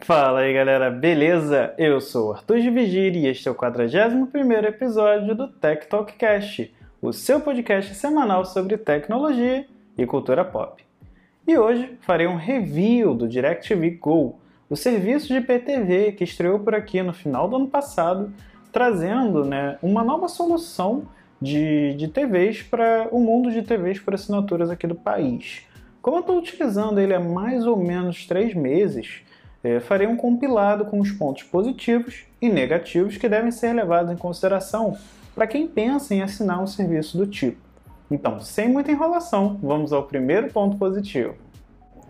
Fala aí galera, beleza? Eu sou o Arthur de Vigir e este é o 41º episódio do Tech Talk Cast, o seu podcast semanal sobre tecnologia e cultura pop. E hoje farei um review do DirecTV Go, o serviço de PTV que estreou por aqui no final do ano passado, trazendo né, uma nova solução de, de TVs para o mundo de TVs por assinaturas aqui do país. Como eu estou utilizando ele há mais ou menos três meses, farei um compilado com os pontos positivos e negativos que devem ser levados em consideração para quem pensa em assinar um serviço do tipo. Então, sem muita enrolação, vamos ao primeiro ponto positivo.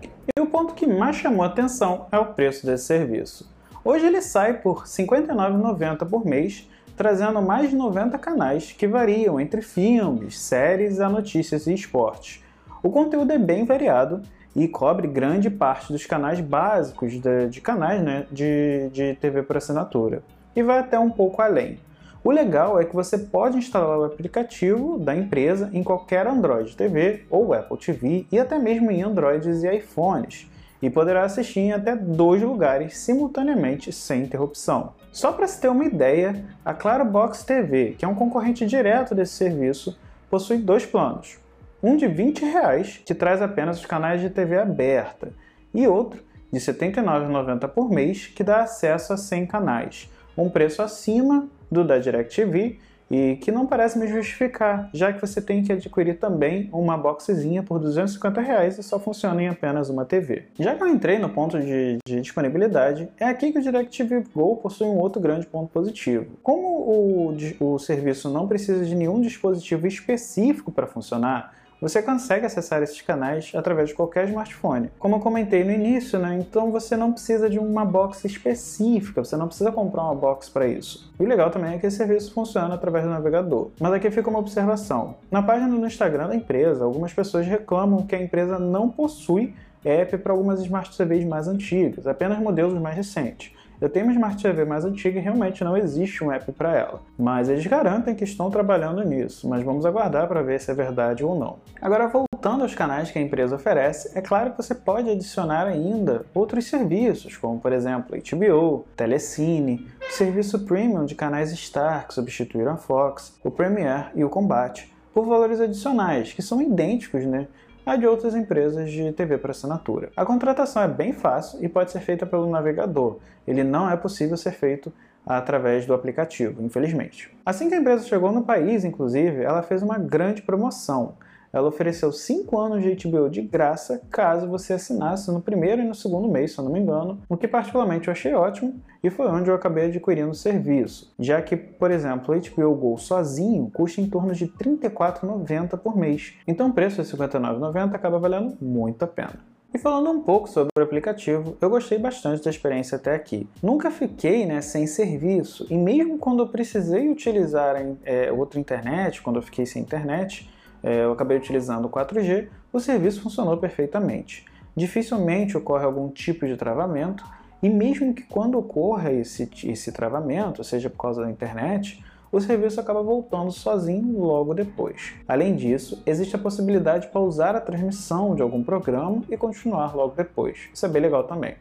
E o ponto que mais chamou a atenção é o preço desse serviço. Hoje ele sai por R$ 59,90 por mês, trazendo mais de 90 canais que variam entre filmes, séries a notícias e esportes. O conteúdo é bem variado e cobre grande parte dos canais básicos de, de canais né, de, de TV por assinatura e vai até um pouco além. O legal é que você pode instalar o aplicativo da empresa em qualquer Android TV ou Apple TV e até mesmo em Androids e iPhones, e poderá assistir em até dois lugares simultaneamente sem interrupção. Só para se ter uma ideia, a Claro Box TV, que é um concorrente direto desse serviço, possui dois planos um de 20 reais, que traz apenas os canais de TV aberta, e outro de R$ 79,90 por mês, que dá acesso a 100 canais, um preço acima do da DirecTV e que não parece me justificar, já que você tem que adquirir também uma boxezinha por 250 reais e só funciona em apenas uma TV. Já que eu entrei no ponto de, de disponibilidade, é aqui que o DirecTV Go possui um outro grande ponto positivo. Como o, o serviço não precisa de nenhum dispositivo específico para funcionar, você consegue acessar esses canais através de qualquer smartphone. Como eu comentei no início, né? Então você não precisa de uma box específica, você não precisa comprar uma box para isso. E o legal também é que esse serviço funciona através do navegador. Mas aqui fica uma observação. Na página do Instagram da empresa, algumas pessoas reclamam que a empresa não possui app para algumas Smart TVs mais antigas, apenas modelos mais recentes. Eu tenho uma Smart TV mais antiga e realmente não existe um app para ela. Mas eles garantem que estão trabalhando nisso, mas vamos aguardar para ver se é verdade ou não. Agora, voltando aos canais que a empresa oferece, é claro que você pode adicionar ainda outros serviços, como por exemplo HBO, Telecine, o serviço premium de canais Star, que substituíram a Fox, o Premiere e o Combate, por valores adicionais, que são idênticos né, a de outras empresas de TV por assinatura. A contratação é bem fácil e pode ser feita pelo navegador. Ele não é possível ser feito através do aplicativo, infelizmente. Assim que a empresa chegou no país, inclusive, ela fez uma grande promoção ela ofereceu 5 anos de HBO de graça caso você assinasse no primeiro e no segundo mês, se eu não me engano, o que particularmente eu achei ótimo e foi onde eu acabei adquirindo o serviço, já que, por exemplo, o HBO Go sozinho custa em torno de R$ 34,90 por mês, então o preço de R$ 59,90 acaba valendo muito a pena. E falando um pouco sobre o aplicativo, eu gostei bastante da experiência até aqui. Nunca fiquei né, sem serviço, e mesmo quando eu precisei utilizar é, outra internet, quando eu fiquei sem internet, eu acabei utilizando o 4G, o serviço funcionou perfeitamente. Dificilmente ocorre algum tipo de travamento, e mesmo que quando ocorra esse, esse travamento, seja por causa da internet, o serviço acaba voltando sozinho logo depois. Além disso, existe a possibilidade de pausar a transmissão de algum programa e continuar logo depois. Isso é bem legal também.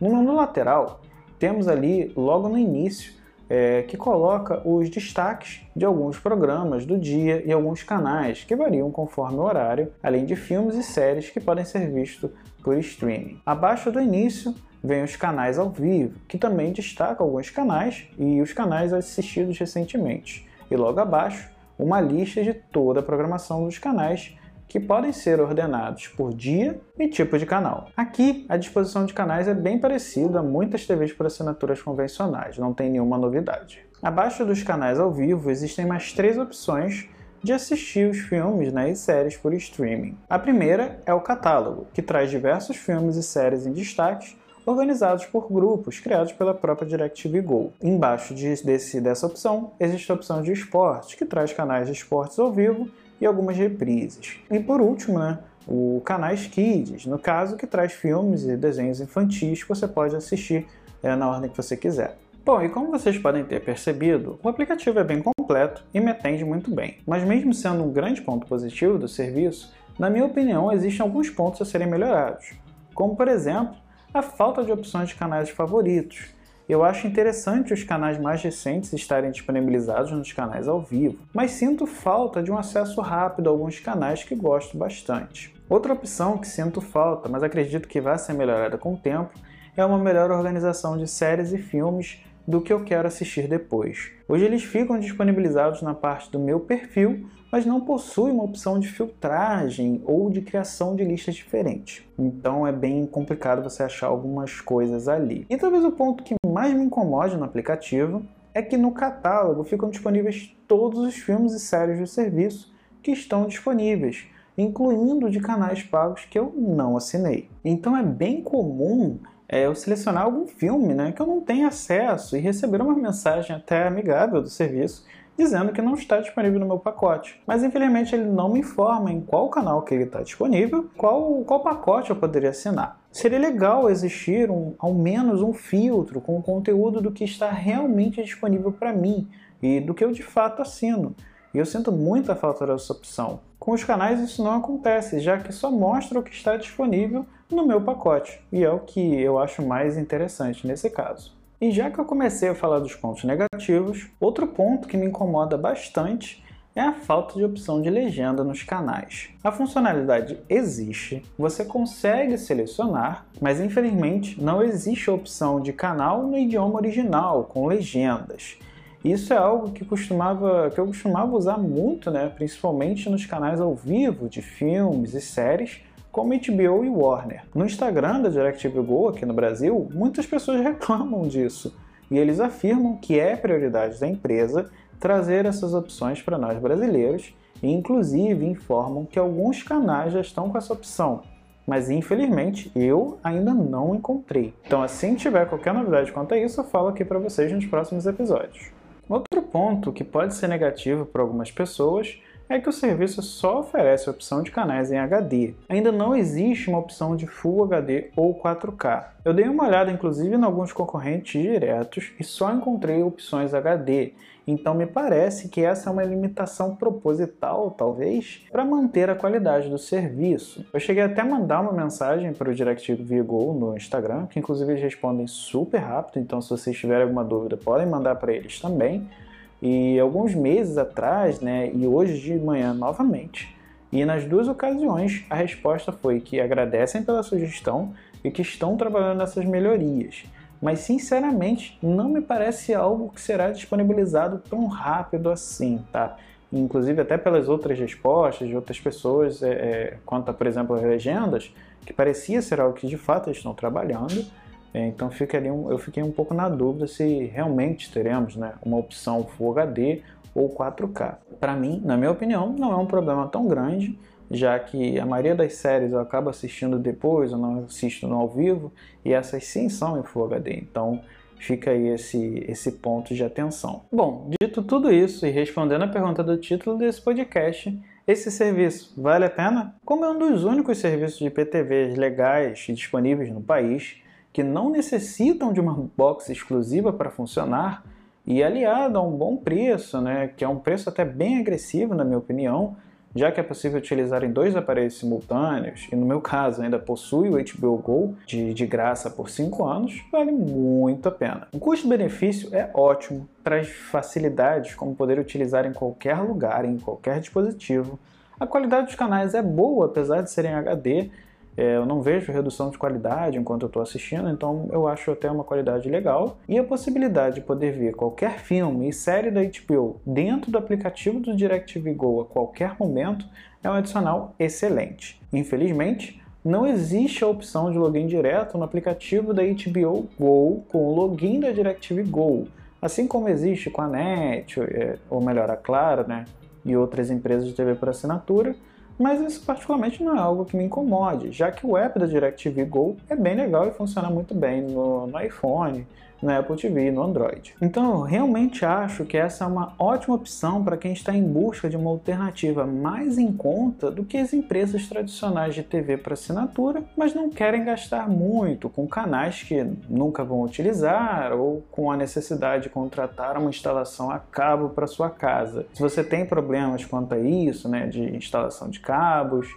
No menu lateral, temos ali, logo no início, é, que coloca os destaques de alguns programas do dia e alguns canais que variam conforme o horário, além de filmes e séries que podem ser vistos por streaming. Abaixo do início vem os canais ao vivo, que também destaca alguns canais e os canais assistidos recentemente. E logo abaixo, uma lista de toda a programação dos canais que podem ser ordenados por dia e tipo de canal. Aqui, a disposição de canais é bem parecida a muitas TVs por assinaturas convencionais, não tem nenhuma novidade. Abaixo dos canais ao vivo existem mais três opções de assistir os filmes né, e séries por streaming. A primeira é o catálogo, que traz diversos filmes e séries em destaques organizados por grupos criados pela própria DirecTV Go. Embaixo de, desse, dessa opção existe a opção de esportes, que traz canais de esportes ao vivo e algumas reprises. E por último, né, o Canais Kids, no caso que traz filmes e desenhos infantis que você pode assistir é, na ordem que você quiser. Bom, e como vocês podem ter percebido, o aplicativo é bem completo e me atende muito bem. Mas mesmo sendo um grande ponto positivo do serviço, na minha opinião existem alguns pontos a serem melhorados, como por exemplo a falta de opções de canais favoritos. Eu acho interessante os canais mais recentes estarem disponibilizados nos canais ao vivo, mas sinto falta de um acesso rápido a alguns canais que gosto bastante. Outra opção que sinto falta, mas acredito que vai ser melhorada com o tempo, é uma melhor organização de séries e filmes do que eu quero assistir depois. Hoje eles ficam disponibilizados na parte do meu perfil, mas não possuem uma opção de filtragem ou de criação de listas diferentes. Então é bem complicado você achar algumas coisas ali. E talvez o ponto que mais me incomode no aplicativo é que no catálogo ficam disponíveis todos os filmes e séries do serviço que estão disponíveis, incluindo de canais pagos que eu não assinei. Então é bem comum é, eu selecionar algum filme né, que eu não tenho acesso e receber uma mensagem até amigável do serviço dizendo que não está disponível no meu pacote. Mas infelizmente ele não me informa em qual canal que ele está disponível, qual, qual pacote eu poderia assinar. Seria legal existir um, ao menos um filtro com o conteúdo do que está realmente disponível para mim e do que eu de fato assino. E eu sinto muita falta dessa opção. Com os canais isso não acontece, já que só mostra o que está disponível no meu pacote, e é o que eu acho mais interessante nesse caso. E já que eu comecei a falar dos pontos negativos, outro ponto que me incomoda bastante é a falta de opção de legenda nos canais. A funcionalidade existe, você consegue selecionar, mas infelizmente não existe a opção de canal no idioma original com legendas. Isso é algo que, costumava, que eu costumava usar muito, né, principalmente nos canais ao vivo de filmes e séries, como HBO e Warner. No Instagram da DirecTV Go aqui no Brasil, muitas pessoas reclamam disso e eles afirmam que é prioridade da empresa trazer essas opções para nós brasileiros e inclusive informam que alguns canais já estão com essa opção, mas infelizmente eu ainda não encontrei. Então assim que tiver qualquer novidade quanto a isso, eu falo aqui para vocês nos próximos episódios. Ponto que pode ser negativo para algumas pessoas é que o serviço só oferece a opção de canais em HD. Ainda não existe uma opção de Full HD ou 4K. Eu dei uma olhada inclusive em alguns concorrentes diretos e só encontrei opções HD, então me parece que essa é uma limitação proposital, talvez, para manter a qualidade do serviço. Eu cheguei até a mandar uma mensagem para o DirecTV Go no Instagram, que inclusive eles respondem super rápido, então se vocês tiverem alguma dúvida podem mandar para eles também. E alguns meses atrás, né, e hoje de manhã novamente, e nas duas ocasiões a resposta foi que agradecem pela sugestão e que estão trabalhando nessas melhorias mas sinceramente não me parece algo que será disponibilizado tão rápido assim, tá? Inclusive até pelas outras respostas de outras pessoas, é, é, quanto a, por exemplo, as legendas, que parecia ser algo que de fato estão trabalhando, é, então ficaria um, eu fiquei um pouco na dúvida se realmente teremos né, uma opção Full HD ou 4K. Para mim, na minha opinião, não é um problema tão grande, já que a maioria das séries eu acabo assistindo depois, eu não assisto no ao vivo, e essas sim são em Full HD, então fica aí esse, esse ponto de atenção. Bom, dito tudo isso e respondendo a pergunta do título desse podcast, esse serviço vale a pena? Como é um dos únicos serviços de PTVs legais e disponíveis no país, que não necessitam de uma box exclusiva para funcionar, e aliado a um bom preço, né, que é um preço até bem agressivo na minha opinião, já que é possível utilizar em dois aparelhos simultâneos, e no meu caso ainda possui o HBO Go de, de graça por 5 anos, vale muito a pena. O custo-benefício é ótimo, traz facilidades como poder utilizar em qualquer lugar, em qualquer dispositivo. A qualidade dos canais é boa, apesar de serem HD, é, eu não vejo redução de qualidade enquanto eu estou assistindo, então eu acho até uma qualidade legal. E a possibilidade de poder ver qualquer filme e série da HBO dentro do aplicativo do DirecTV Go a qualquer momento é um adicional excelente. Infelizmente, não existe a opção de login direto no aplicativo da HBO Go com o login da DirecTV Go, assim como existe com a NET, é, ou melhor, a Claro, né, e outras empresas de TV por assinatura mas isso particularmente não é algo que me incomode, já que o app da DirecTV Go é bem legal e funciona muito bem no, no iPhone, no Apple TV e no Android. Então eu realmente acho que essa é uma ótima opção para quem está em busca de uma alternativa mais em conta do que as empresas tradicionais de TV para assinatura, mas não querem gastar muito com canais que nunca vão utilizar ou com a necessidade de contratar uma instalação a cabo para sua casa. Se você tem problemas quanto a isso, né, de instalação de cabos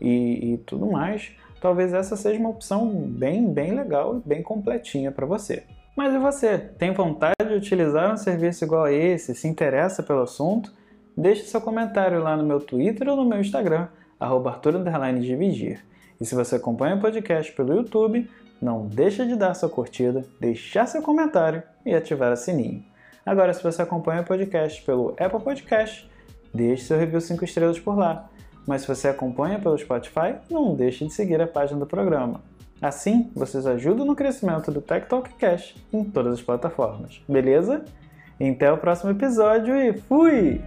e, e tudo mais, talvez essa seja uma opção bem, bem legal e bem completinha para você. Mas e você? Tem vontade de utilizar um serviço igual a esse? Se interessa pelo assunto? Deixe seu comentário lá no meu Twitter ou no meu Instagram, @arthur_dividir. E se você acompanha o podcast pelo YouTube, não deixe de dar sua curtida, deixar seu comentário e ativar o sininho. Agora, se você acompanha o podcast pelo Apple Podcast, deixe seu review 5 estrelas por lá. Mas se você acompanha pelo Spotify, não deixe de seguir a página do programa. Assim, vocês ajudam no crescimento do Tech Talk Cash em todas as plataformas. Beleza? Até o próximo episódio e fui!